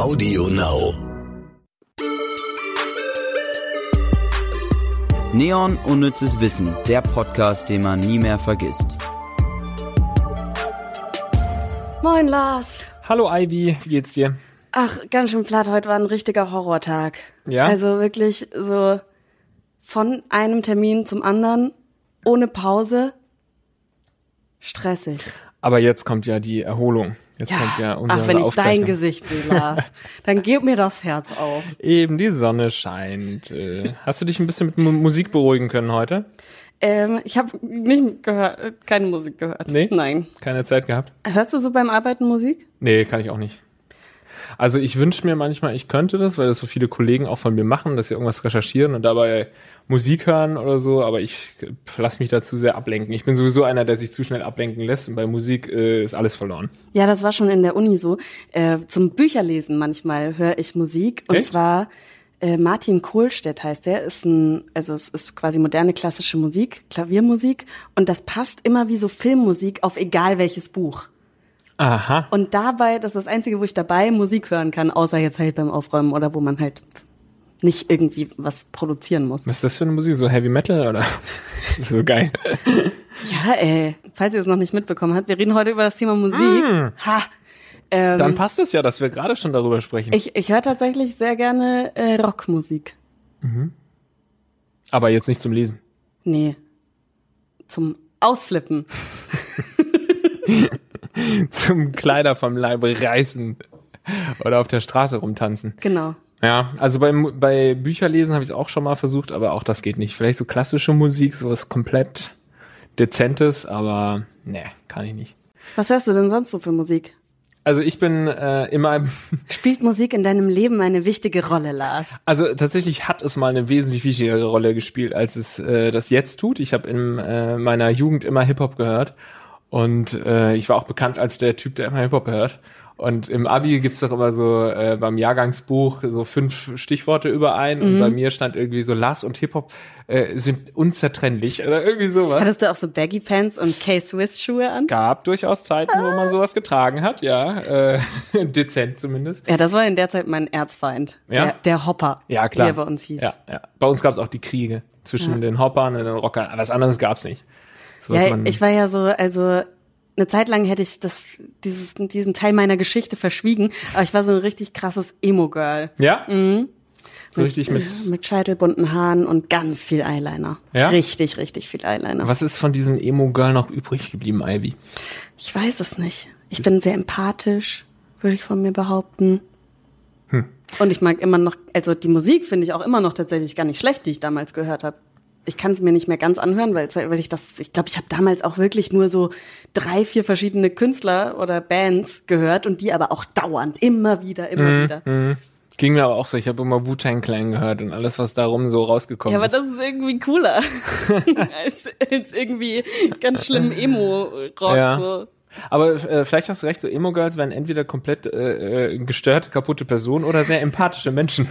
Audio Now. Neon Unnützes Wissen, der Podcast, den man nie mehr vergisst. Moin Lars. Hallo Ivy, wie geht's dir? Ach, ganz schön platt. Heute war ein richtiger Horrortag. Ja? Also wirklich so von einem Termin zum anderen, ohne Pause. Stressig. Aber jetzt kommt ja die Erholung. Jetzt kommt ja unsere Ach, wenn ich dein. Gesicht sehe, Lars, dann gib mir das Herz auf. Eben, die Sonne scheint. Äh, Hast du dich ein bisschen mit Mu Musik beruhigen können heute? Ähm, ich habe nicht gehört, keine Musik gehört. Nee? Nein. Keine Zeit gehabt? Hörst du so beim Arbeiten Musik? Nee, kann ich auch nicht. Also ich wünsche mir manchmal, ich könnte das, weil das so viele Kollegen auch von mir machen, dass sie irgendwas recherchieren und dabei Musik hören oder so, aber ich lasse mich dazu sehr ablenken. Ich bin sowieso einer, der sich zu schnell ablenken lässt und bei Musik äh, ist alles verloren. Ja, das war schon in der Uni so. Äh, zum Bücherlesen manchmal höre ich Musik. Und Echt? zwar äh, Martin Kohlstedt heißt der, ist ein, also es ist quasi moderne klassische Musik, Klaviermusik. Und das passt immer wie so Filmmusik auf egal welches Buch. Aha. Und dabei, das ist das Einzige, wo ich dabei Musik hören kann, außer jetzt halt beim Aufräumen oder wo man halt nicht irgendwie was produzieren muss. Was ist das für eine Musik? So Heavy Metal oder? so geil. Ja, ey, falls ihr es noch nicht mitbekommen habt, wir reden heute über das Thema Musik. Ha! Ähm, Dann passt es ja, dass wir gerade schon darüber sprechen. Ich, ich höre tatsächlich sehr gerne äh, Rockmusik. Aber jetzt nicht zum Lesen. Nee. Zum Ausflippen. zum Kleider vom Leibe reißen oder auf der Straße rumtanzen. Genau. Ja, also beim, bei Bücherlesen habe ich es auch schon mal versucht, aber auch das geht nicht. Vielleicht so klassische Musik, sowas komplett Dezentes, aber nee, kann ich nicht. Was hörst du denn sonst so für Musik? Also ich bin äh, immer, Spielt Musik in deinem Leben eine wichtige Rolle, Lars? also tatsächlich hat es mal eine wesentlich wichtigere Rolle gespielt, als es äh, das jetzt tut. Ich habe in äh, meiner Jugend immer Hip-Hop gehört und äh, ich war auch bekannt als der Typ, der immer Hip-Hop hört. Und im Abi gibt's doch immer so äh, beim Jahrgangsbuch so fünf Stichworte überein und bei mir stand irgendwie so Lars und Hip-Hop äh, sind unzertrennlich oder irgendwie sowas. Hattest du auch so Baggy Pants und K-Swiss-Schuhe an? gab durchaus Zeiten, wo man sowas getragen hat, ja, äh, dezent zumindest. Ja, das war in der Zeit mein Erzfeind. Ja? Der, der Hopper. Ja, klar. Wie er bei uns hieß. Ja, ja. Bei uns gab es auch die Kriege zwischen den Hoppern und den Rockern. Was anderes gab's nicht. Ja, ich war ja so, also eine Zeit lang hätte ich das, dieses, diesen Teil meiner Geschichte verschwiegen, aber ich war so ein richtig krasses Emo-Girl. ja? So richtig mit. Mit scheitelbunten Haaren und ganz viel Eyeliner. Ja? Richtig, richtig viel Eyeliner. Was ist von diesem Emo-Girl noch übrig geblieben, Ivy? Ich weiß es nicht. Ich bin sehr empathisch, würde ich von mir behaupten. Hm. Und ich mag immer noch, also die Musik finde ich auch immer noch tatsächlich gar nicht schlecht, die ich damals gehört habe. Ich kann es mir nicht mehr ganz anhören, weil, weil ich das, ich glaube, ich habe damals auch wirklich nur so drei, vier verschiedene Künstler oder Bands gehört und die aber auch dauernd, immer wieder, immer Mhm, wieder. Ging mir aber auch so, ich habe immer Wu-Tang Clan gehört und alles, was darum so rausgekommen Ja, aber ist. das ist irgendwie cooler als, als irgendwie ganz schlimm Emo-Rock. Ja. So. Aber äh, vielleicht hast du recht, so Emo-Girls werden entweder komplett äh, äh, gestörte, kaputte Personen oder sehr empathische Menschen.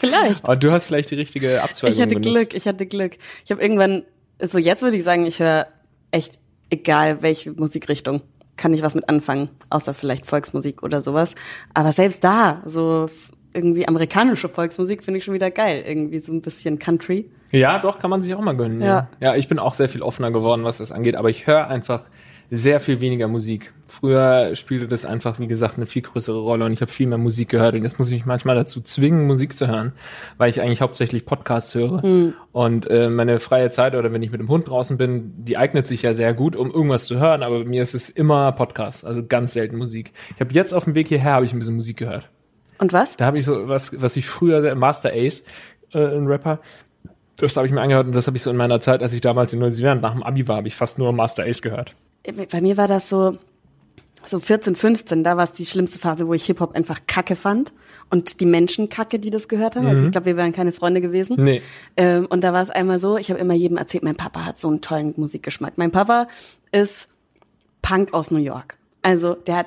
Vielleicht. Aber du hast vielleicht die richtige Abzweigung Ich hatte benutzt. Glück, ich hatte Glück. Ich habe irgendwann, so jetzt würde ich sagen, ich höre echt egal welche Musikrichtung, kann ich was mit anfangen, außer vielleicht Volksmusik oder sowas. Aber selbst da, so irgendwie amerikanische Volksmusik finde ich schon wieder geil. Irgendwie so ein bisschen Country. Ja, doch, kann man sich auch mal gönnen. Ja. Ja. ja, ich bin auch sehr viel offener geworden, was das angeht, aber ich höre einfach sehr viel weniger Musik. Früher spielte das einfach, wie gesagt, eine viel größere Rolle und ich habe viel mehr Musik gehört und jetzt muss ich mich manchmal dazu zwingen, Musik zu hören, weil ich eigentlich hauptsächlich Podcasts höre. Und äh, meine freie Zeit oder wenn ich mit dem Hund draußen bin, die eignet sich ja sehr gut, um irgendwas zu hören, aber bei mir ist es immer Podcast, also ganz selten Musik. Ich habe jetzt auf dem Weg hierher habe ich ein bisschen Musik gehört. Und was? Da habe ich so was, was ich früher, Master Ace, äh, ein Rapper, das habe ich mir angehört und das habe ich so in meiner Zeit, als ich damals in Neuseeland nach dem Abi war, habe ich fast nur Master Ace gehört. Bei mir war das so, so 14, 15, da war es die schlimmste Phase, wo ich Hip-Hop einfach kacke fand. Und die Menschen kacke, die das gehört haben. Also ich glaube, wir wären keine Freunde gewesen. Nee. Ähm, und da war es einmal so, ich habe immer jedem erzählt, mein Papa hat so einen tollen Musikgeschmack. Mein Papa ist Punk aus New York. Also der hat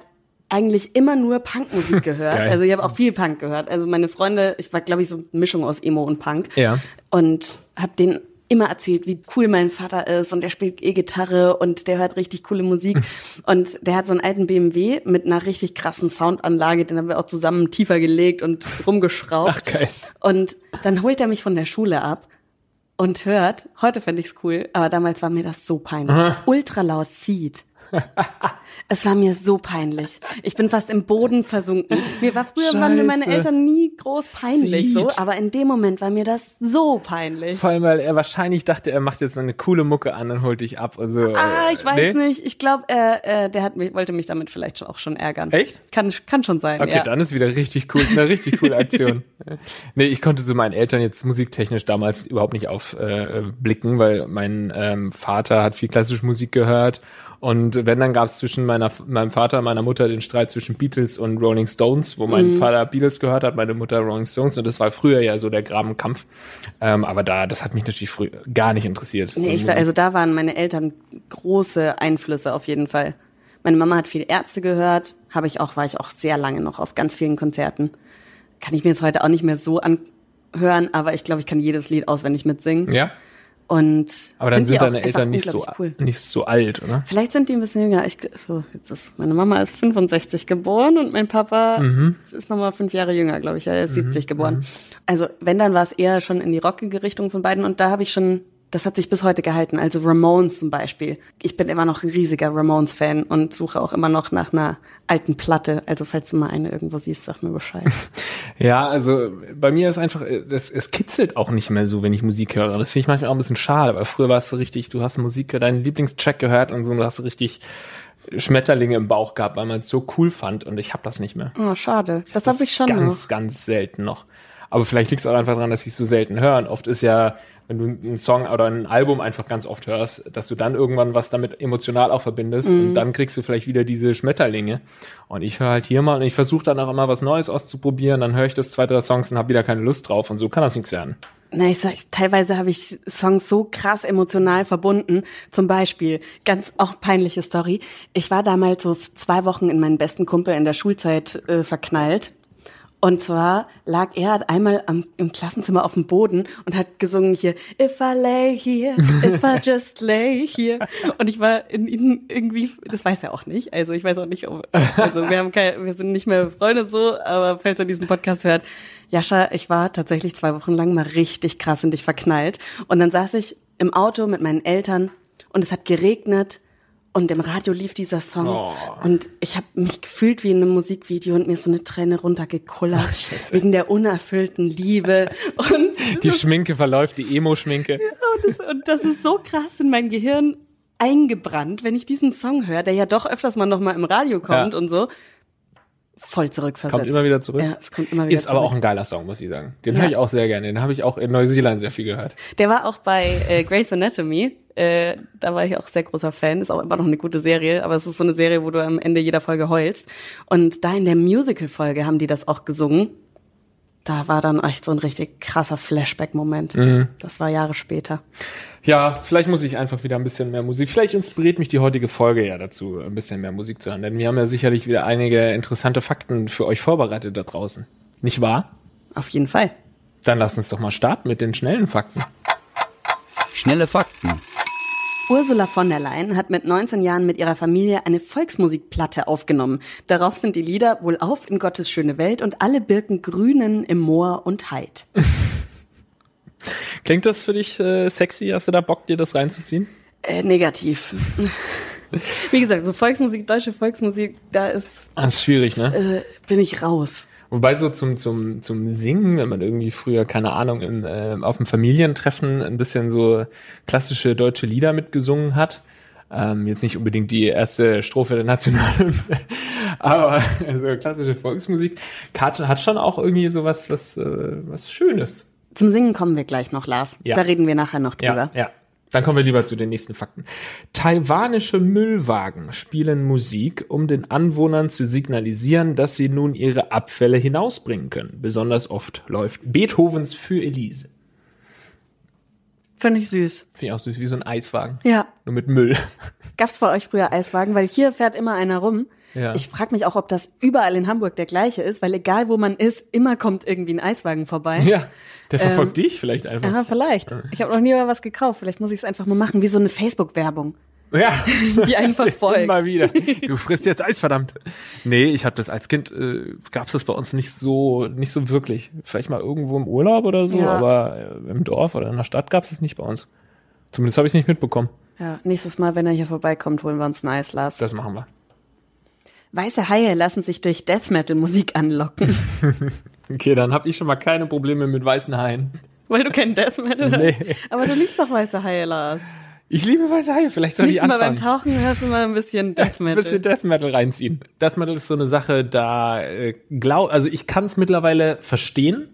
eigentlich immer nur Punkmusik gehört. Geil. also ich habe auch viel Punk gehört. Also meine Freunde, ich war glaube ich so eine Mischung aus Emo und Punk. Ja. Und habe den immer erzählt, wie cool mein Vater ist und der spielt E-Gitarre und der hört richtig coole Musik. und der hat so einen alten BMW mit einer richtig krassen Soundanlage, den haben wir auch zusammen tiefer gelegt und rumgeschraubt. Ach, geil. Und dann holt er mich von der Schule ab und hört, heute fände ich's cool, aber damals war mir das so peinlich. Ultra laut Seed. Es war mir so peinlich. Ich bin fast im Boden versunken. Mir war früher waren mir meine Scheiße. Eltern nie groß peinlich so, Seed. aber in dem Moment war mir das so peinlich. Vor allem, weil er wahrscheinlich dachte, er macht jetzt eine coole Mucke an und holt dich ab. Also, Ah, äh, ich weiß nee? nicht. Ich glaube, er, äh, der hat mich, wollte mich damit vielleicht auch schon ärgern. Echt? Kann, kann schon sein. Okay, ja. dann ist wieder richtig cool, eine richtig coole Aktion. nee, ich konnte so meinen Eltern jetzt musiktechnisch damals überhaupt nicht aufblicken, äh, blicken, weil mein ähm, Vater hat viel klassische Musik gehört. Und wenn, dann gab es zwischen meiner, meinem Vater und meiner Mutter den Streit zwischen Beatles und Rolling Stones, wo Mhm. mein Vater Beatles gehört hat, meine Mutter Rolling Stones. Und das war früher ja so der Grabenkampf. Ähm, aber da, das hat mich natürlich früher gar nicht interessiert. Nee, ich war, also da waren meine Eltern große Einflüsse auf jeden Fall. Meine Mama hat viel Ärzte gehört, habe ich auch, war ich auch sehr lange noch auf ganz vielen Konzerten. Kann ich mir jetzt heute auch nicht mehr so anhören, aber ich glaube, ich kann jedes Lied auswendig mitsingen. ja, Und aber dann sind deine Eltern nicht so, cool. nicht so alt, oder? Vielleicht sind die ein bisschen jünger. Ich, so, jetzt ist, meine Mama ist 65 geboren und mein Papa Mhm. ist nochmal fünf Jahre jünger, glaube ich. Er ist 70 geboren. Also wenn, dann war es eher schon in die rockige Richtung von beiden. Und da habe ich schon, das hat sich bis heute gehalten. Also Ramones zum Beispiel. Ich bin immer noch ein riesiger Ramones-Fan und suche auch immer noch nach einer alten Platte. Also falls du mal eine irgendwo siehst, sag mir Bescheid. Ja, also bei mir ist einfach, das, es kitzelt auch nicht mehr so, wenn ich Musik höre. Das finde ich manchmal auch ein bisschen schade, weil früher warst du richtig, du hast Musik, deinen Lieblingstrack gehört und so, und du hast richtig Schmetterlinge im Bauch gehabt, weil man es so cool fand und ich habe das nicht mehr. Oh, schade. Das habe ich schon ganz, noch. ganz selten noch. Aber vielleicht liegt es auch einfach daran, dass ich so selten höre. Und oft ist ja, wenn du einen Song oder ein Album einfach ganz oft hörst, dass du dann irgendwann was damit emotional auch verbindest Mhm. und dann kriegst du vielleicht wieder diese Schmetterlinge. Und ich höre halt hier mal und ich versuche dann auch immer was Neues auszuprobieren, dann höre ich das zwei, drei Songs und habe wieder keine Lust drauf und so kann das nichts werden. Na, ich sag, teilweise habe ich Songs so krass emotional verbunden. Zum Beispiel, ganz auch peinliche Story. Ich war damals so zwei Wochen in meinen besten Kumpel in der Schulzeit äh, verknallt. Und zwar lag er einmal am, im Klassenzimmer auf dem Boden und hat gesungen hier, If I lay here, if I just lay here. Und ich war in ihm irgendwie, das weiß er auch nicht. Also ich weiß auch nicht, ob, also wir haben kein, wir sind nicht mehr Freunde so, aber falls er diesen Podcast hört, Jascha, ich war tatsächlich zwei Wochen lang mal richtig krass in dich verknallt. Und dann saß ich im Auto mit meinen Eltern und es hat geregnet und im Radio lief dieser Song Oh. und ich habe mich gefühlt wie in einem Musikvideo und mir so eine Träne runtergekullert wegen der unerfüllten Liebe und Die Schminke verläuft, die Emo-Schminke. und das, und das ist so krass in mein Gehirn eingebrannt, wenn ich diesen Song höre, der ja doch öfters mal noch mal im Radio kommt Ja. und so. Voll zurückversetzt. Kommt immer wieder zurück. Ja, es kommt immer wieder Ist zurück. aber auch ein geiler Song, muss ich sagen. Den Ja. höre ich auch sehr gerne. Den habe ich auch in Neuseeland sehr viel gehört. Der war auch bei äh, Grey's Anatomy. Äh, da war ich auch sehr großer Fan. Ist auch immer noch eine gute Serie, aber es ist so eine Serie, wo du am Ende jeder Folge heulst. Und da in der Musical-Folge haben die das auch gesungen. Da war dann echt so ein richtig krasser Flashback-Moment. Mhm. Das war Jahre später. Ja, vielleicht muss ich einfach wieder ein bisschen mehr Musik. Vielleicht inspiriert mich die heutige Folge ja dazu, ein bisschen mehr Musik zu hören. Denn wir haben ja sicherlich wieder einige interessante Fakten für euch vorbereitet da draußen. Nicht wahr? Auf jeden Fall. Dann lasst uns doch mal starten mit den schnellen Fakten. Schnelle Fakten. Ursula von der Leyen hat mit 19 Jahren mit ihrer Familie eine Volksmusikplatte aufgenommen. Darauf sind die Lieder Wohl auf in Gottes schöne Welt und alle Birken grünen im Moor und Heid. Klingt das für dich äh, sexy? Hast du da Bock, dir das reinzuziehen? Äh, negativ. Wie gesagt, so Volksmusik, deutsche Volksmusik, da ist, Das ist schwierig, ne? äh, bin ich raus. Wobei so zum, zum, zum Singen, wenn man irgendwie früher, keine Ahnung, im, äh, auf dem Familientreffen ein bisschen so klassische deutsche Lieder mitgesungen hat. Ähm, jetzt nicht unbedingt die erste Strophe der Nationalen, aber also klassische Volksmusik hat, hat schon auch irgendwie so was, was, äh, was Schönes. Zum Singen kommen wir gleich noch, Lars. Ja. Da reden wir nachher noch drüber. Ja, ja. Dann kommen wir lieber zu den nächsten Fakten. Taiwanische Müllwagen spielen Musik, um den Anwohnern zu signalisieren, dass sie nun ihre Abfälle hinausbringen können. Besonders oft läuft Beethovens für Elise. Finde ich süß. Finde ich auch süß, wie so ein Eiswagen. Ja. Nur mit Müll. Gab's bei euch früher Eiswagen? Weil hier fährt immer einer rum. Ja. Ich frage mich auch, ob das überall in Hamburg der gleiche ist, weil egal wo man ist, immer kommt irgendwie ein Eiswagen vorbei. Ja, der verfolgt dich vielleicht einfach. Ja, vielleicht. Ich habe noch nie mal was gekauft. Vielleicht muss ich es einfach mal machen, wie so eine Facebook-Werbung. Ja, Die einen verfolgt. Immer wieder. Du frisst jetzt Eis, verdammt. Nee, ich hatte das als Kind, äh, gab's das bei uns nicht so, nicht so wirklich. Vielleicht mal irgendwo im Urlaub oder so, Ja. aber äh, im Dorf oder in der Stadt gab's es nicht bei uns. Zumindest habe ich es nicht mitbekommen. Ja, nächstes Mal, wenn er hier vorbeikommt, holen wir uns ein Eis, Lars. Das machen wir. Weiße Haie lassen sich durch Death Metal Musik anlocken. Okay, dann habe ich schon mal keine Probleme mit weißen Haien. Weil du kein Death Metal Nee. hörst. Aber du liebst doch weiße Haie, Lars. Ich liebe weiße Haie, vielleicht soll ich Nächstes Mal beim anfangen. Tauchen hörst du mal ein bisschen Death Ein Metal. bisschen Death Metal reinziehen. Death Metal ist so eine Sache, da äh, glaub, also ich kann es mittlerweile verstehen.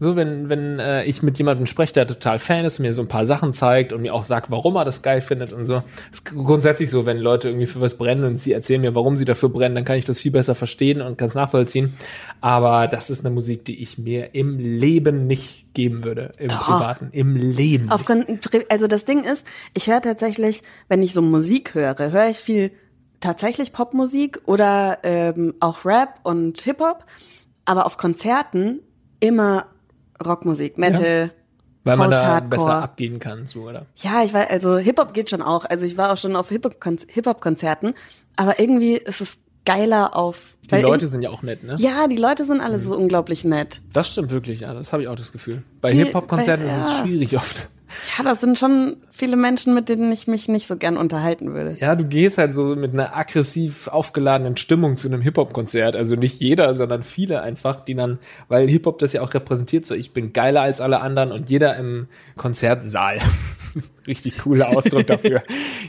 So, wenn, wenn äh, ich mit jemandem spreche, der total Fan ist, mir so ein paar Sachen zeigt und mir auch sagt, warum er das geil findet und so. Es ist grundsätzlich so, wenn Leute irgendwie für was brennen und sie erzählen mir, warum sie dafür brennen, dann kann ich das viel besser verstehen und kann es nachvollziehen. Aber das ist eine Musik, die ich mir im Leben nicht geben würde. Im Doch. Privaten. Im Leben. Auf, also das Ding ist, ich höre tatsächlich, wenn ich so Musik höre, höre ich viel tatsächlich Popmusik oder ähm, auch Rap und Hip-Hop, aber auf Konzerten immer Rockmusik, Metal, Weil man da besser abgehen kann, so, oder? Ja, ich war, also Hip-Hop geht schon auch. Also ich war auch schon auf Hip-Hop-Konz- Hip-Hop-Konzerten, aber irgendwie ist es geiler auf. Die Leute in- sind ja auch nett, ne? Ja, die Leute sind alle so unglaublich nett. Das stimmt wirklich, ja. Das habe ich auch das Gefühl. Bei Hip-Hop-Konzerten ist es ja. schwierig oft. Ja, das sind schon viele Menschen, mit denen ich mich nicht so gern unterhalten würde. Ja, du gehst halt so mit einer aggressiv aufgeladenen Stimmung zu einem Hip-Hop-Konzert. Also nicht jeder, sondern viele einfach, die dann, weil Hip-Hop das ja auch repräsentiert, so ich bin geiler als alle anderen und jeder im Konzertsaal. Richtig cooler Ausdruck dafür.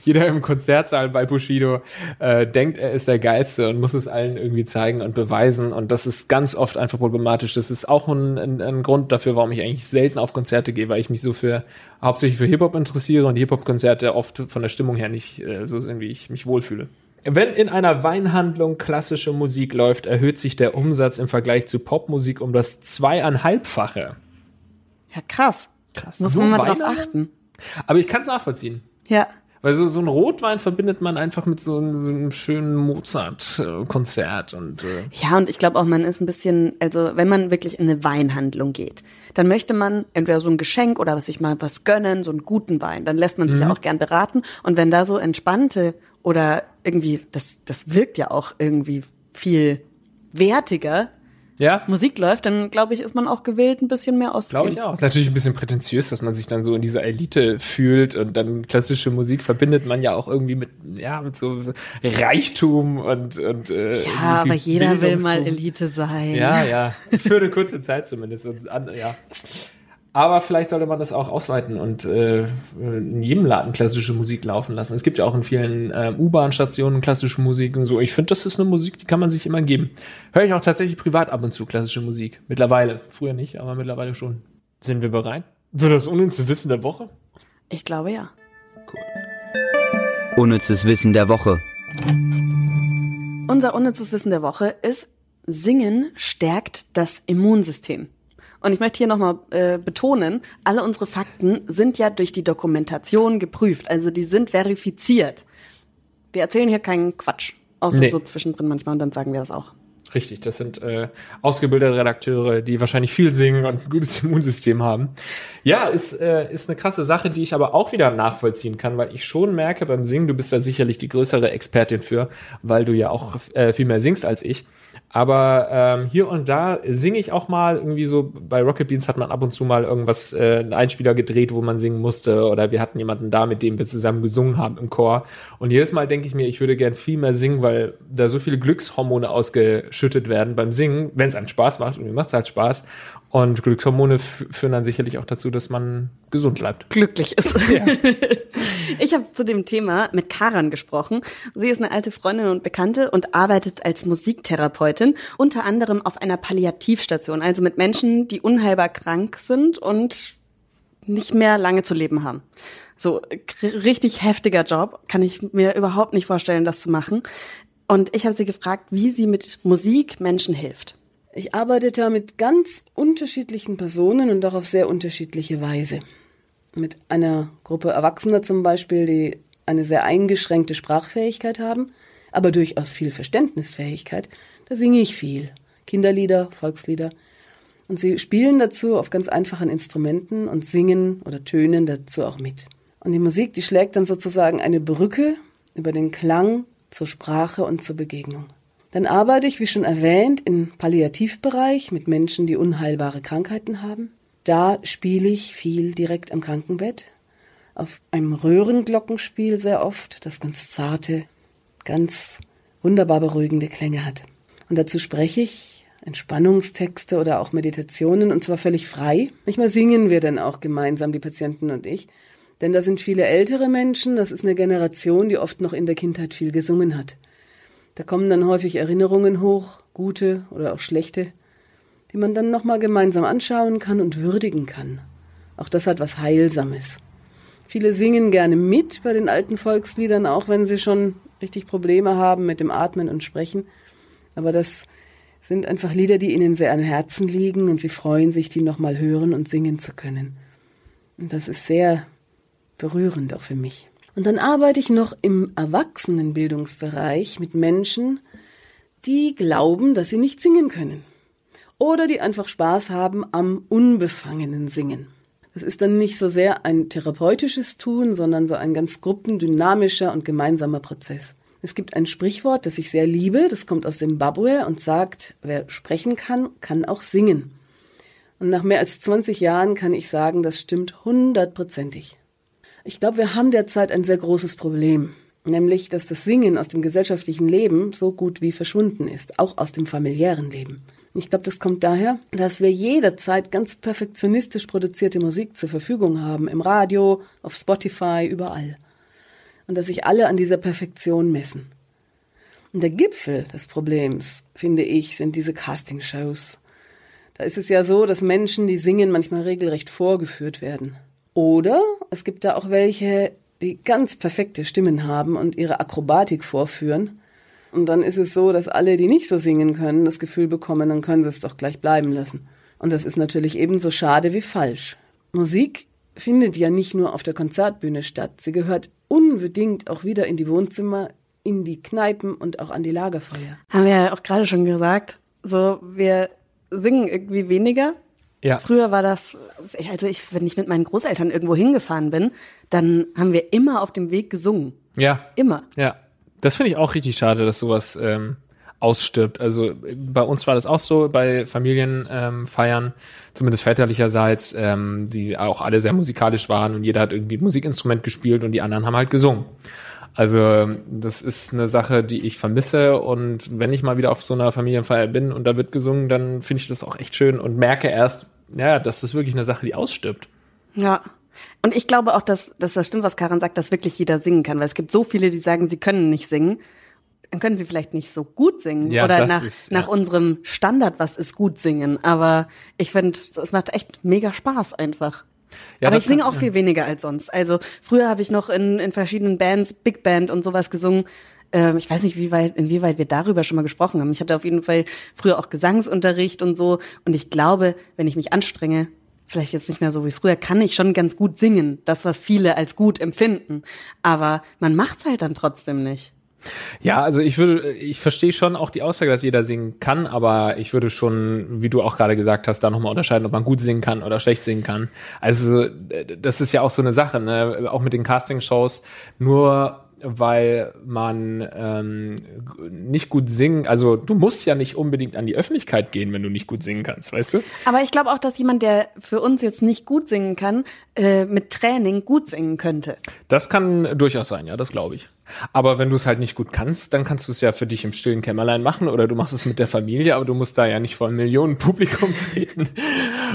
jeder im Konzertsaal bei Bushido äh, denkt, er ist der Geilste und muss es allen irgendwie zeigen und beweisen. Und das ist ganz oft einfach problematisch. Das ist auch ein, ein, ein Grund dafür, warum ich eigentlich selten auf Konzerte gehe, weil ich mich so für hauptsächlich für Hip-Hop interessiere und Hip-Hop-Konzerte oft von der Stimmung her nicht äh, so sind, wie ich mich wohlfühle. Wenn in einer Weinhandlung klassische Musik läuft, erhöht sich der Umsatz im Vergleich zu Popmusik um das zweieinhalbfache. Ja, krass. Krass. Muss So man mal drauf achten. Aber ich kann es nachvollziehen. Ja. Weil so, so ein Rotwein verbindet man einfach mit so einem, so einem schönen Mozart-Konzert und äh, Ja, und ich glaube auch, man ist ein bisschen, also wenn man wirklich in eine Weinhandlung geht, dann möchte man entweder so ein Geschenk oder sich mal was gönnen, so einen guten Wein. Dann lässt man sich ja auch gern beraten. Und wenn da so entspannte oder irgendwie, das, das wirkt ja auch irgendwie viel wertiger ja, Musik läuft, dann glaube ich, ist man auch gewillt, ein bisschen mehr auszugeben. glaube ich auch. Ist natürlich ein bisschen prätentiös, dass man sich dann so in dieser Elite fühlt und dann klassische Musik verbindet man ja auch irgendwie mit, ja, mit so Reichtum und, und äh, Ja, aber jeder will mal. Elite sein. Ja, ja. Für eine kurze Zeit zumindest. Und an, ja. Aber vielleicht sollte man das auch ausweiten und äh, in jedem Laden klassische Musik laufen lassen. Es gibt ja auch in vielen äh, U-Bahn-Stationen klassische Musik und so. Ich finde, das ist eine Musik, die kann man sich immer geben. Höre ich auch tatsächlich privat ab und zu klassische Musik. Mittlerweile. Früher nicht, aber mittlerweile schon. Sind wir bereit? Für das unnütze Wissen der Woche? Ich glaube ja. Unnützes Wissen der Woche. Unser unnützes Wissen der Woche ist, Singen stärkt das Immunsystem. Und ich möchte hier nochmal äh, betonen, alle unsere Fakten sind ja durch die Dokumentation geprüft, also die sind verifiziert. Wir erzählen hier keinen Quatsch, außer Nee. so zwischendrin manchmal und dann sagen wir das auch. Richtig, das sind äh, ausgebildete Redakteure, die wahrscheinlich viel singen und ein gutes Immunsystem haben. Ja, ist, äh, ist eine krasse Sache, die ich aber auch wieder nachvollziehen kann, weil ich schon merke beim Singen, du bist da sicherlich die größere Expertin für, weil du ja auch äh, viel mehr singst als ich. Aber ähm, hier und da singe ich auch mal irgendwie so, bei Rocket Beans hat man ab und zu mal irgendwas, äh, einen Einspieler gedreht, wo man singen musste oder wir hatten jemanden da, mit dem wir zusammen gesungen haben im Chor. Und jedes Mal denke ich mir, ich würde gern viel mehr singen, weil da so viele Glückshormone ausgeschüttet werden beim Singen, wenn es einem Spaß macht und mir macht es halt Spaß. Und Glückshormone führen dann sicherlich auch dazu, dass man gesund bleibt. glücklich ist. Ich habe zu dem Thema mit Karan gesprochen. Sie ist eine alte Freundin und Bekannte und arbeitet als Musiktherapeutin, unter anderem auf einer Palliativstation, also mit Menschen, die unheilbar krank sind und nicht mehr lange zu leben haben. So richtig heftiger Job, kann ich mir überhaupt nicht vorstellen, das zu machen. Und ich habe sie gefragt, wie sie mit Musik Menschen hilft. Ich arbeite da mit ganz unterschiedlichen Personen und auch auf sehr unterschiedliche Weise. Mit einer Gruppe Erwachsener zum Beispiel, die eine sehr eingeschränkte Sprachfähigkeit haben, aber durchaus viel Verständnisfähigkeit, da singe ich viel. Kinderlieder, Volkslieder. Und sie spielen dazu auf ganz einfachen Instrumenten und singen oder tönen dazu auch mit. Und die Musik, die schlägt dann sozusagen eine Brücke über den Klang zur Sprache und zur Begegnung. Dann arbeite ich, wie schon erwähnt, im Palliativbereich mit Menschen, die unheilbare Krankheiten haben. Da spiele ich viel direkt am Krankenbett. Auf einem Röhrenglockenspiel sehr oft, das ganz zarte, ganz wunderbar beruhigende Klänge hat. Und dazu spreche ich Entspannungstexte oder auch Meditationen und zwar völlig frei. Manchmal singen wir dann auch gemeinsam, die Patienten und ich. Denn da sind viele ältere Menschen, das ist eine Generation, die oft noch in der Kindheit viel gesungen hat. Da kommen dann häufig Erinnerungen hoch, gute oder auch schlechte, die man dann nochmal gemeinsam anschauen kann und würdigen kann. Auch das hat was Heilsames. Viele singen gerne mit bei den alten Volksliedern, auch wenn sie schon richtig Probleme haben mit dem Atmen und Sprechen. Aber das sind einfach Lieder, die ihnen sehr am Herzen liegen und sie freuen sich, die nochmal hören und singen zu können. Und das ist sehr berührend auch für mich. Und dann arbeite ich noch im Erwachsenenbildungsbereich mit Menschen, die glauben, dass sie nicht singen können. Oder die einfach Spaß haben am unbefangenen Singen. Das ist dann nicht so sehr ein therapeutisches Tun, sondern so ein ganz gruppendynamischer und gemeinsamer Prozess. Es gibt ein Sprichwort, das ich sehr liebe, das kommt aus Zimbabwe und sagt, wer sprechen kann, kann auch singen. Und nach mehr als 20 Jahren kann ich sagen, das stimmt hundertprozentig. Ich glaube, wir haben derzeit ein sehr großes Problem, nämlich, dass das Singen aus dem gesellschaftlichen Leben so gut wie verschwunden ist, auch aus dem familiären Leben. Ich glaube, das kommt daher, dass wir jederzeit ganz perfektionistisch produzierte Musik zur Verfügung haben, im Radio, auf Spotify, überall. Und dass sich alle an dieser Perfektion messen. Und der Gipfel des Problems, finde ich, sind diese Castingshows. Da ist es ja so, dass Menschen, die singen, manchmal regelrecht vorgeführt werden. Oder es gibt da auch welche, die ganz perfekte Stimmen haben und ihre Akrobatik vorführen. Und dann ist es so, dass alle, die nicht so singen können, das Gefühl bekommen, dann können sie es doch gleich bleiben lassen. Und das ist natürlich ebenso schade wie falsch. Musik findet ja nicht nur auf der Konzertbühne statt. Sie gehört unbedingt auch wieder in die Wohnzimmer, in die Kneipen und auch an die Lagerfeuer. Haben wir ja auch gerade schon gesagt. So, wir singen irgendwie weniger, Ja. Früher war das, also ich, wenn ich mit meinen Großeltern irgendwo hingefahren bin, dann haben wir immer auf dem Weg gesungen. Ja. Immer. Ja. Das finde ich auch richtig schade, dass sowas ähm, ausstirbt. Also bei uns war das auch so, bei Familienfeiern, ähm, zumindest väterlicherseits, ähm, die auch alle sehr musikalisch waren und jeder hat irgendwie ein Musikinstrument gespielt und die anderen haben halt gesungen. Also das ist eine Sache, die ich vermisse und wenn ich mal wieder auf so einer Familienfeier bin und da wird gesungen, dann finde ich das auch echt schön und merke erst, ja, das ist wirklich eine Sache, die ausstirbt. Ja. Und ich glaube auch, dass, dass das stimmt, was Karin sagt, dass wirklich jeder singen kann, weil es gibt so viele, die sagen, sie können nicht singen. Dann können sie vielleicht nicht so gut singen Ja, oder nach, ist- ja. nach unserem Standard, was ist gut singen. Aber ich finde, es macht echt mega Spaß einfach. Ja, Aber ich singe auch viel weniger als sonst. Also früher habe ich noch in, in verschiedenen Bands, Big Band und sowas gesungen. Ähm, ich weiß nicht, wie weit, inwieweit wir darüber schon mal gesprochen haben. Ich hatte auf jeden Fall früher auch Gesangsunterricht und so. Und ich glaube, wenn ich mich anstrenge, vielleicht jetzt nicht mehr so wie früher, kann ich schon ganz gut singen. Das, was viele als gut empfinden. Aber man macht's halt dann trotzdem nicht. Ja, also ich würde, ich verstehe schon auch die Aussage, dass jeder singen kann, aber ich würde schon, wie du auch gerade gesagt hast, da nochmal unterscheiden, ob man gut singen kann oder schlecht singen kann. Also äh, das ist ja auch so eine Sache, ne? auch mit den Castingshows, nur weil man ähm, nicht gut singen, also du musst ja nicht unbedingt an die Öffentlichkeit gehen, wenn du nicht gut singen kannst, weißt du? Aber ich glaube auch, dass jemand, der für uns jetzt nicht gut singen kann, äh, mit Training gut singen könnte. Das kann durchaus sein, ja, das glaube ich. Aber wenn du es halt nicht gut kannst, dann kannst du es ja für dich im stillen Kämmerlein machen oder du machst es mit der Familie, aber du musst da ja nicht vor einem Millionen Publikum treten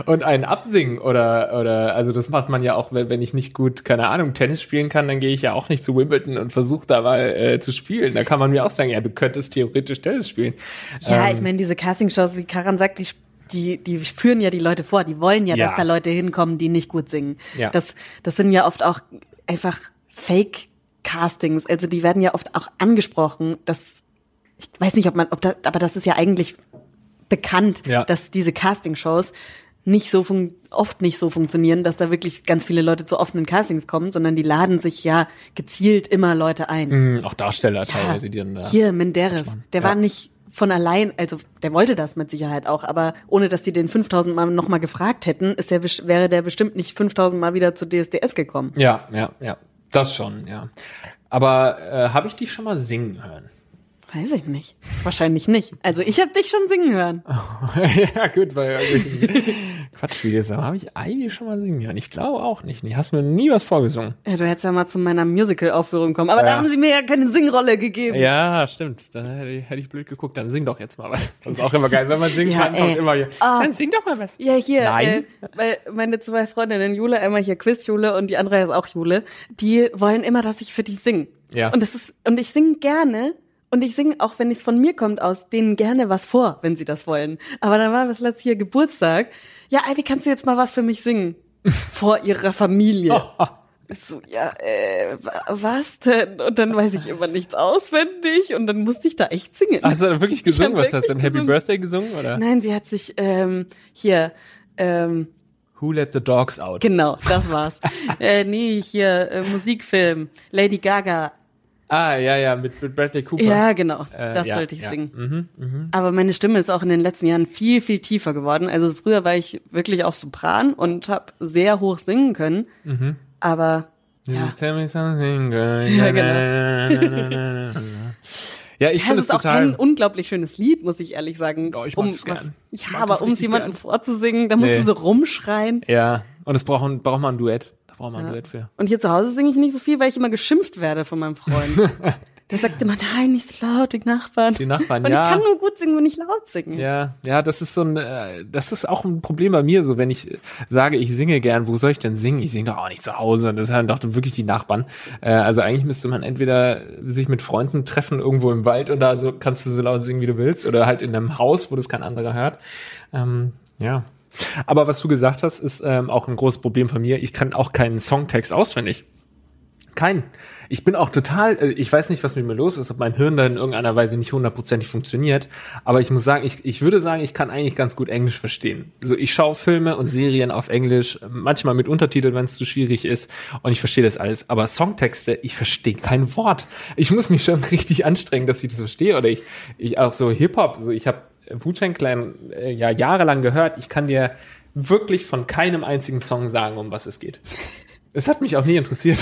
und einen absingen oder oder also das macht man ja auch, wenn, wenn ich nicht gut, keine Ahnung, Tennis spielen kann, dann gehe ich ja auch nicht zu Wimbledon und versuche da mal äh, zu spielen. Da kann man mir auch sagen, ja, du könntest theoretisch Tennis spielen. Ja, Ähm, ich meine, diese Castingshows, wie Karan sagt, die, die, die führen ja die Leute vor. Die wollen ja, Ja. dass da Leute hinkommen, die nicht gut singen. Ja. Das, das sind ja oft auch einfach Fake-Castings. Also die werden ja oft auch angesprochen. Das, ich weiß nicht, ob man, ob das, aber das ist ja eigentlich bekannt, Ja. dass diese Castingshows nicht so fun oft nicht so funktionieren, dass da wirklich ganz viele Leute zu offenen Castings kommen, sondern die laden sich ja gezielt immer Leute ein. Mhm, auch Darsteller teilweise, die dann da. Hier, Menderes, der Ja. war nicht von allein, also der wollte das mit Sicherheit auch, aber ohne dass die den 5000 Mal nochmal gefragt hätten, ist der, wäre der bestimmt nicht 5000 Mal wieder zu DSDS gekommen. Ja, ja, ja. Das schon, ja. Aber äh, habe ich dich schon mal singen hören? Weiß ich nicht. Wahrscheinlich nicht. Also ich habe dich schon singen hören. ja, gut, weil irgendwelchen Quatschvideos habe ich eigentlich schon mal singen hören. Ich glaube auch nicht. Nee, hast mir nie was vorgesungen. Ja, du hättest ja mal zu meiner Musical-Aufführung kommen, aber da Ja. haben sie mir ja keine Singrolle gegeben. Ja, stimmt. Dann hätte ich, hätte ich blöd geguckt. Dann sing doch jetzt mal was. Das ist auch immer geil, wenn man singen Ja, kann. ey. Kommt immer hier. Ah. Dann sing doch mal was. Ja, hier, Nein. Äh, weil meine zwei Freundinnen, Jule, einmal hier Quiz-Jule und die andere ist auch Jule, die wollen immer, dass ich für die singe. Ja. Und das ist, und ich singe gerne. Und ich singe, auch wenn es von mir kommt, aus denen gerne was vor, wenn sie das wollen. Aber dann war das letzte hier Geburtstag. Ja, Ivy, kannst du jetzt mal was für mich singen? Vor ihrer Familie. So, ja, äh, wa- was denn? Und dann weiß ich immer nichts auswendig und dann musste ich da echt singen. Hast du da wirklich gesungen? Was hast du wirklich denn? Happy. Birthday gesungen? Oder? Nein, sie hat sich ähm, hier, ähm, Who let the dogs out? Genau, das war's. äh, nee, hier äh, Musikfilm, Lady Gaga. Ah, ja, ja, mit, mit Bradley Cooper. Ja, genau, Äh, das ja, sollte ich ja. singen. Mhm, Aber meine Stimme ist auch in den letzten Jahren viel, viel tiefer geworden. Also früher war ich wirklich auch Sopran und habe sehr hoch singen können. Mhm. Aber ja, Tell me something, girl. Ja, genau. Ja, ich ja finde es ist auch kein total. unglaublich schönes Lied, muss ich ehrlich sagen. Oh, ich mag um es gern. was- Ja, aber um es jemandem vorzusingen, da musst Nee. du so rumschreien. Ja, und es braucht, ein- braucht man ein Duett. Braucht man ein Ja. Duett für. Und hier zu Hause singe ich nicht so viel, weil ich immer geschimpft werde von meinem Freund. Der sagt immer, nein, nicht so laut, die Nachbarn. Die Nachbarn, Und ja. ich kann nur gut singen, wenn ich laut singe. Ja, ja, das ist so ein, äh, das ist auch ein Problem bei mir, so wenn ich äh, sage, ich singe gern, wo soll ich denn singen? Ich singe doch auch nicht zu Hause. Das sind doch wirklich die Nachbarn. Äh, also eigentlich müsste man entweder sich mit Freunden treffen irgendwo im Wald und da so kannst du so laut singen, wie du willst, oder halt in einem Haus, wo das kein anderer hört. Ähm, ja. Aber was du gesagt hast, ist ähm, auch ein großes Problem von mir. Ich kann auch keinen Songtext auswendig. Kein. Ich bin auch total, äh, ich weiß nicht, was mit mir los ist, ob mein Hirn da in irgendeiner Weise nicht hundertprozentig funktioniert, aber ich muss sagen, ich, ich würde sagen, ich kann eigentlich ganz gut Englisch verstehen. So, ich schaue Filme und Serien auf Englisch, manchmal mit Untertiteln, wenn es zu schwierig ist und ich verstehe das alles, aber Songtexte, ich verstehe kein Wort. Ich muss mich schon richtig anstrengen, dass ich das verstehe oder ich, ich auch so Hip-Hop, so ich habe Clan äh, ja jahrelang gehört, ich kann dir wirklich von keinem einzigen Song sagen, um was es geht. Es hat mich auch nie interessiert.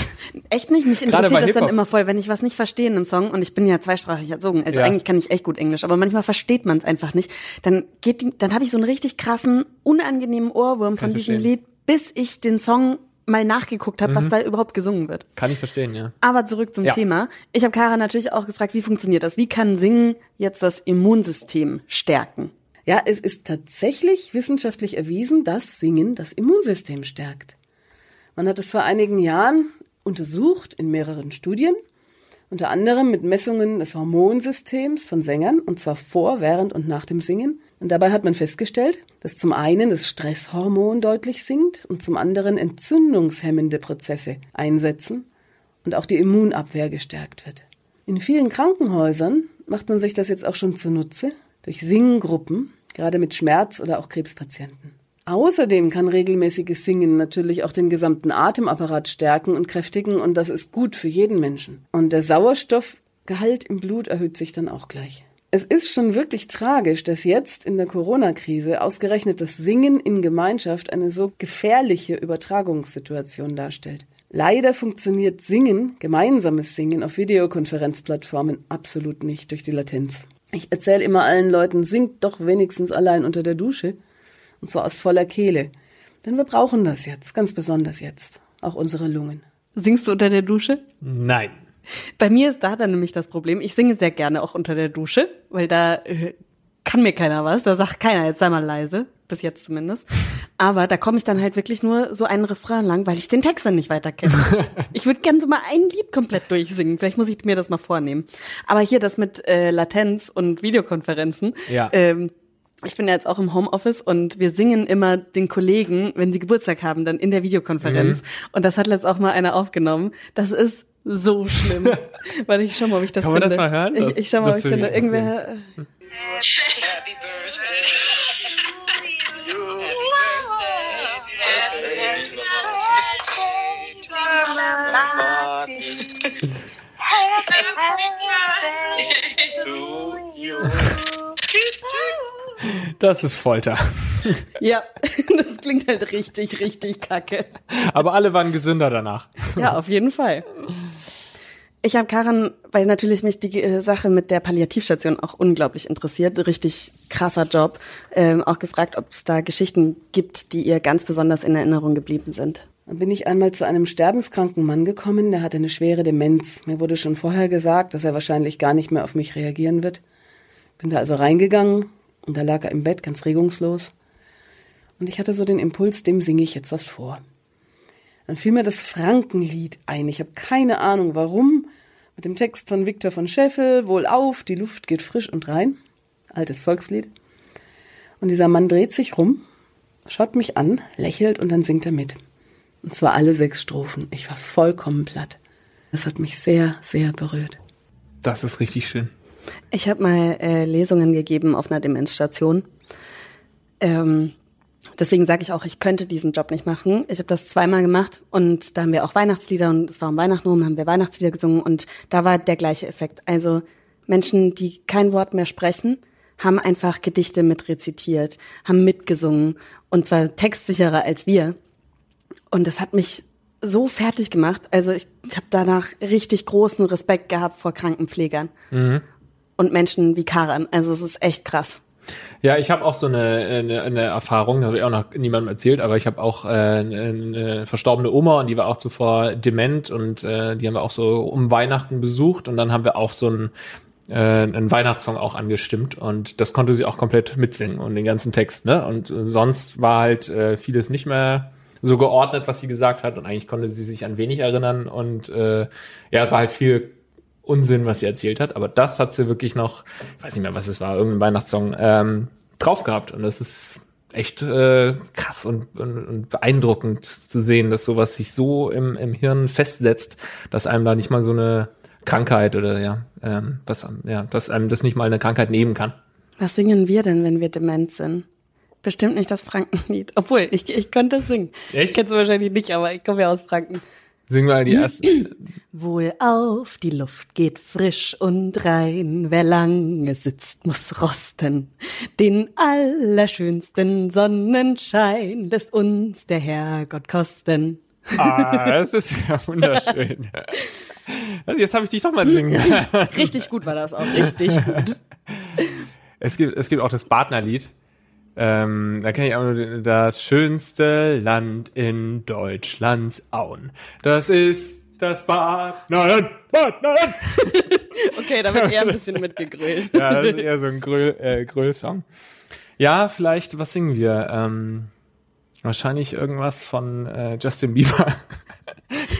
Echt nicht? Mich interessiert das dann immer voll, wenn ich was nicht verstehe in einem Song und ich bin ja zweisprachig erzogen. Also Ja. eigentlich kann ich echt gut Englisch, aber manchmal versteht man es einfach nicht. Dann geht die, dann habe ich so einen richtig krassen, unangenehmen Ohrwurm von ich diesem verstehen. Lied, bis ich den Song mal nachgeguckt habe, was da überhaupt gesungen wird. Kann ich verstehen, ja. Aber zurück zum Ja. Thema. Ich habe Kara natürlich auch gefragt, wie funktioniert das? Wie kann Singen jetzt das Immunsystem stärken? Ja, es ist tatsächlich wissenschaftlich erwiesen, dass Singen das Immunsystem stärkt. Man hat es vor einigen Jahren untersucht in mehreren Studien, unter anderem mit Messungen des Hormonsystems von Sängern, und zwar vor, während und nach dem Singen. Und dabei hat man festgestellt, dass zum einen das Stresshormon deutlich sinkt und zum anderen entzündungshemmende Prozesse einsetzen und auch die Immunabwehr gestärkt wird. In vielen Krankenhäusern macht man sich das jetzt auch schon zunutze durch Singgruppen, gerade mit Schmerz- oder auch Krebspatienten. Außerdem kann regelmäßiges Singen natürlich auch den gesamten Atemapparat stärken und kräftigen und das ist gut für jeden Menschen. Und der Sauerstoffgehalt im Blut erhöht sich dann auch gleich. Es ist schon wirklich tragisch, dass jetzt in der Corona-Krise ausgerechnet das Singen in Gemeinschaft eine so gefährliche Übertragungssituation darstellt. Leider funktioniert Singen, gemeinsames Singen auf Videokonferenzplattformen absolut nicht durch die Latenz. Ich erzähle immer allen Leuten, singt doch wenigstens allein unter der Dusche. Und zwar aus voller Kehle. Denn wir brauchen das jetzt, ganz besonders jetzt. Auch unsere Lungen. Singst du unter der Dusche? Nein. Bei mir ist da dann nämlich das Problem. Ich singe sehr gerne auch unter der Dusche, weil da äh, kann mir keiner was. Da sagt keiner, jetzt sei mal leise. Bis jetzt zumindest. Aber da komme ich dann halt wirklich nur so einen Refrain lang, weil ich den Text dann nicht weiter kenne. ich würde gerne so mal ein Lied komplett durchsingen. Vielleicht muss ich mir das mal vornehmen. Aber hier das mit äh, Latenz und Videokonferenzen. Ja. Ähm, ich bin ja jetzt auch im Homeoffice und wir singen immer den Kollegen, wenn sie Geburtstag haben, dann in der Videokonferenz. Mhm. Und das hat letzt auch mal einer aufgenommen. Das ist so schlimm. Weil ich schau mal, ob ich das Kann finde. Kann man das mal hören? Ich, ich schau mal, ob ich finde. Irgendwer. Happy birthday. Das ist Folter. Ja, das klingt halt richtig, richtig kacke. Aber alle waren gesünder danach. Ja, auf jeden Fall. Ich habe Karan, weil natürlich mich die äh, Sache mit der Palliativstation auch unglaublich interessiert, richtig krasser Job, ähm, auch gefragt, ob es da Geschichten gibt, die ihr ganz besonders in Erinnerung geblieben sind. Dann bin ich einmal zu einem sterbenskranken Mann gekommen, der hatte eine schwere Demenz. Mir wurde schon vorher gesagt, dass er wahrscheinlich gar nicht mehr auf mich reagieren wird. Bin da also reingegangen und da lag er im Bett ganz regungslos. Und ich hatte so den Impuls, dem singe ich jetzt was vor. Dann fiel mir das Frankenlied ein. Ich habe keine Ahnung warum. Mit dem Text von Viktor von Scheffel, wohl auf, die Luft geht frisch und rein. Altes Volkslied. Und dieser Mann dreht sich rum, schaut mich an, lächelt und dann singt er mit. Und zwar alle sechs Strophen. Ich war vollkommen platt. Das hat mich sehr, sehr berührt. Das ist richtig schön. Ich habe mal äh, Lesungen gegeben auf einer Demenzstation. Ähm, deswegen sage ich auch, ich könnte diesen Job nicht machen. Ich habe das zweimal gemacht und da haben wir auch Weihnachtslieder und es war um Weihnachten rum, haben wir Weihnachtslieder gesungen und da war der gleiche Effekt. Also Menschen, die kein Wort mehr sprechen, haben einfach Gedichte mit rezitiert, haben mitgesungen und zwar textsicherer als wir. Und das hat mich so fertig gemacht. Also ich, ich habe danach richtig großen Respekt gehabt vor Krankenpflegern und Menschen wie Karan. Also es ist echt krass. Ja, ich habe auch so eine, eine, eine Erfahrung, habe ich auch noch niemandem erzählt, aber ich habe auch äh, eine, eine verstorbene Oma und die war auch zuvor dement und äh, die haben wir auch so um Weihnachten besucht und dann haben wir auch so ein äh, einen Weihnachtssong auch angestimmt und das konnte sie auch komplett mitsingen und den ganzen Text, ne? Und äh, sonst war halt äh, vieles nicht mehr so geordnet, was sie gesagt hat und eigentlich konnte sie sich an wenig erinnern und äh, ja, war halt viel Unsinn, was sie erzählt hat, aber das hat sie wirklich noch, ich weiß nicht mehr, was es war, irgendein Weihnachtssong, ähm, drauf gehabt und das ist echt äh, krass und, und, und beeindruckend zu sehen, dass sowas sich so im, im Hirn festsetzt, dass einem da nicht mal so eine Krankheit oder ja, ähm, was, ja, dass einem das nicht mal eine Krankheit nehmen kann. Was singen wir denn, wenn wir dement sind? Bestimmt nicht das Frankenlied. Obwohl, ich, ich könnte es singen. Echt? Ich kenne es wahrscheinlich nicht, aber ich komme ja aus Franken. Singen wir mal die erste. Wohl auf, die Luft geht frisch und rein, wer lange sitzt, muss rosten. Den allerschönsten Sonnenschein lässt uns der Herrgott kosten. Ah, das ist ja wunderschön. Also jetzt habe ich dich doch mal singen. Richtig gut war das auch, richtig gut. Es gibt, es gibt auch das Badnerlied. Ähm, da kenne ich auch nur das schönste Land in Deutschlands Auen. Das ist das Badnerland, Badnerland. Okay, da wird eher ein bisschen mitgegrölt. Ja, das ist eher so ein Gröl, äh, Gröl-Song. Ja, vielleicht, was singen wir? Ähm, wahrscheinlich irgendwas von äh, Justin Bieber.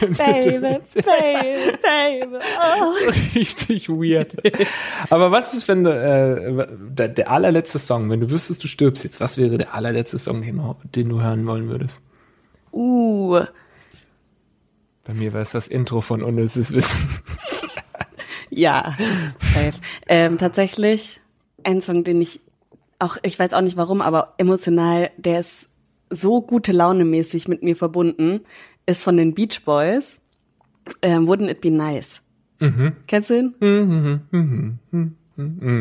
Baby, baby, baby, oh. Richtig weird. Aber was ist, wenn du, äh, der, der allerletzte Song, wenn du wüsstest, du stirbst jetzt, was wäre der allerletzte Song, den, du- den du hören wollen würdest? Uh, Bei mir war es das Intro von Unnützes Wissen. ja, safe. Ähm, tatsächlich ein Song, den ich auch, ich weiß auch nicht warum, aber emotional, der ist so gute Laune mäßig mit mir verbunden, ist von den Beach Boys. Ähm, Wouldn't it be nice? Kennst du ihn?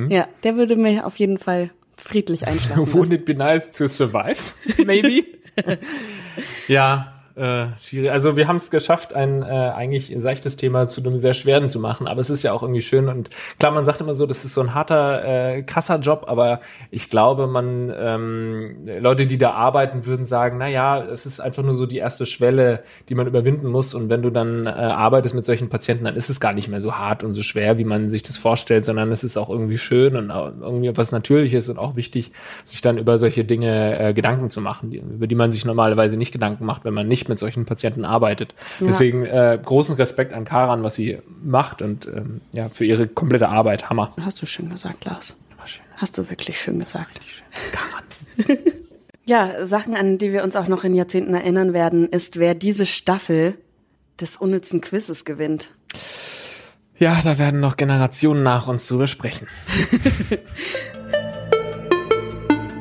Ja, der würde mir auf jeden Fall friedlich einschlafen. Wouldn't it be nice to survive? Maybe? ja, äh, schwierig. Also wir haben es geschafft, ein äh, eigentlich seichtes Thema zu einem sehr schweren zu machen, aber es ist ja auch irgendwie schön und klar, man sagt immer so, das ist so ein harter, äh, krasser Job, aber ich glaube, man ähm, Leute, die da arbeiten, würden sagen, na ja, es ist einfach nur so die erste Schwelle, die man überwinden muss und wenn du dann äh, arbeitest mit solchen Patienten, dann ist es gar nicht mehr so hart und so schwer, wie man sich das vorstellt, sondern es ist auch irgendwie schön und irgendwie was Natürliches und auch wichtig, sich dann über solche Dinge äh, Gedanken zu machen, die, über die man sich normalerweise nicht Gedanken macht, wenn man nicht mit solchen Patienten arbeitet. Ja. Deswegen äh, großen Respekt an Karan, was sie macht und ähm, ja für ihre komplette Arbeit. Hammer. Hast du schön gesagt, Lars. War schön. Hast du wirklich schön gesagt. Karan. Ja, Sachen, an die wir uns auch noch in Jahrzehnten erinnern werden, ist, wer diese Staffel des unnützen Quizzes gewinnt. Ja, da werden noch Generationen nach uns drüber sprechen.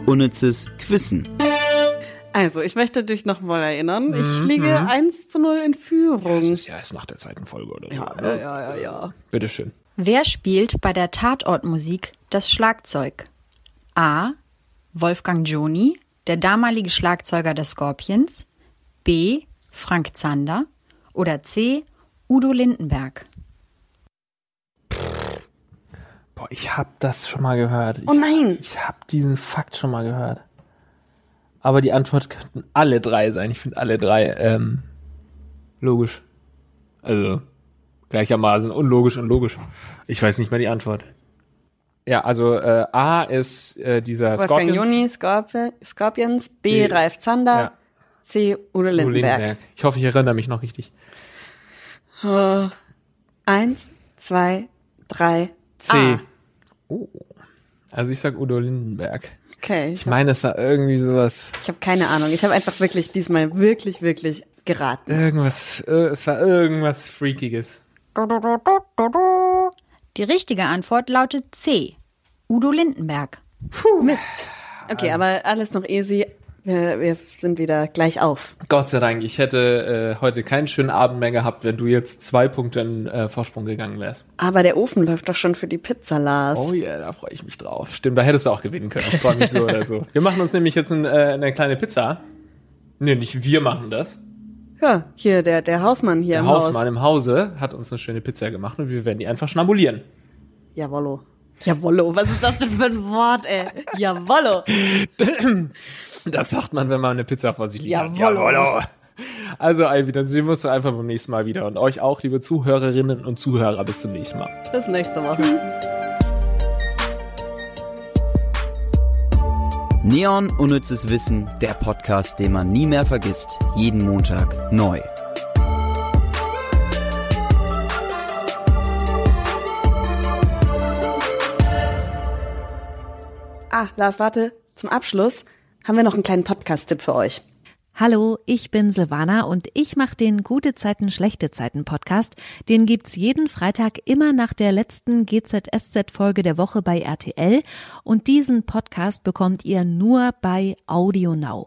Unnützes Quissen. Also, ich möchte dich nochmal erinnern. Ich liege 1 zu 0 in Führung. Das ist ja erst nach der zweiten Folge oder so. Ja, ja, ja, ja, ja. Bitteschön. Wer spielt bei der Tatortmusik das Schlagzeug? A. Wolfgang Joni, der damalige Schlagzeuger des Scorpions. B. Frank Zander. Oder C. Udo Lindenberg. Boah, ich hab das schon mal gehört. Ich, Oh nein! Ich hab diesen Fakt schon mal gehört. Aber die Antwort könnten alle drei sein. Ich finde alle drei ähm, logisch. Also gleichermaßen unlogisch und logisch. Ich weiß nicht mehr die Antwort. Ja, also äh, A ist äh, dieser Wolfgang Scorpions. Juni, Scorpi Scorpions, B. B. Ralf Zander, Ja. C. Udo Udo Lindenberg. Ich hoffe, ich erinnere mich noch richtig. Äh, eins, zwei, drei, C. A. Oh. Also ich sag Udo Lindenberg. Okay, Ich ich, meine, es war irgendwie sowas, ich habe keine Ahnung. Ich habe einfach wirklich diesmal wirklich, wirklich geraten. irgendwas, äh, es war irgendwas Freakiges. Die richtige Antwort lautet C. Udo Lindenberg. Mist. Okay, aber alles noch easy. Wir, wir sind wieder gleich auf. Gott sei Dank, ich hätte äh, heute keinen schönen Abend mehr gehabt, wenn du jetzt zwei Punkte in äh, Vorsprung gegangen wärst. Aber der Ofen läuft doch schon für die Pizza, Lars. Oh yeah, da freue ich mich drauf. Stimmt, da hättest du auch gewinnen können. Ich freue mich so oder so. Wir machen uns nämlich jetzt ein, äh, eine kleine Pizza. Nee, nicht wir machen das. Ja, hier, der, der Hausmann hier Der im Hausmann Haus. im Hause hat uns eine schöne Pizza gemacht und wir werden die einfach schnabulieren. Jawollo. Jawollo, was ist das denn für ein Wort, ey? Jawollo. Das sagt man, wenn man eine Pizza vor sich liegt. Jawollo. Also, Ivy, dann sehen wir uns doch einfach beim nächsten Mal wieder. Und euch auch, liebe Zuhörerinnen und Zuhörer, bis zum nächsten Mal. Bis nächste Woche. Neon Unnützes Wissen, der Podcast, den man nie mehr vergisst. Jeden Montag neu. Ah, Lars, warte. Zum Abschluss haben wir noch einen kleinen Podcast-Tipp für euch. Hallo, ich bin Silvana und ich mache den Gute Zeiten, Schlechte Zeiten Podcast. Den gibt's jeden Freitag immer nach der letzten GZSZ-Folge der Woche bei RTL und diesen Podcast bekommt ihr nur bei Audio Now.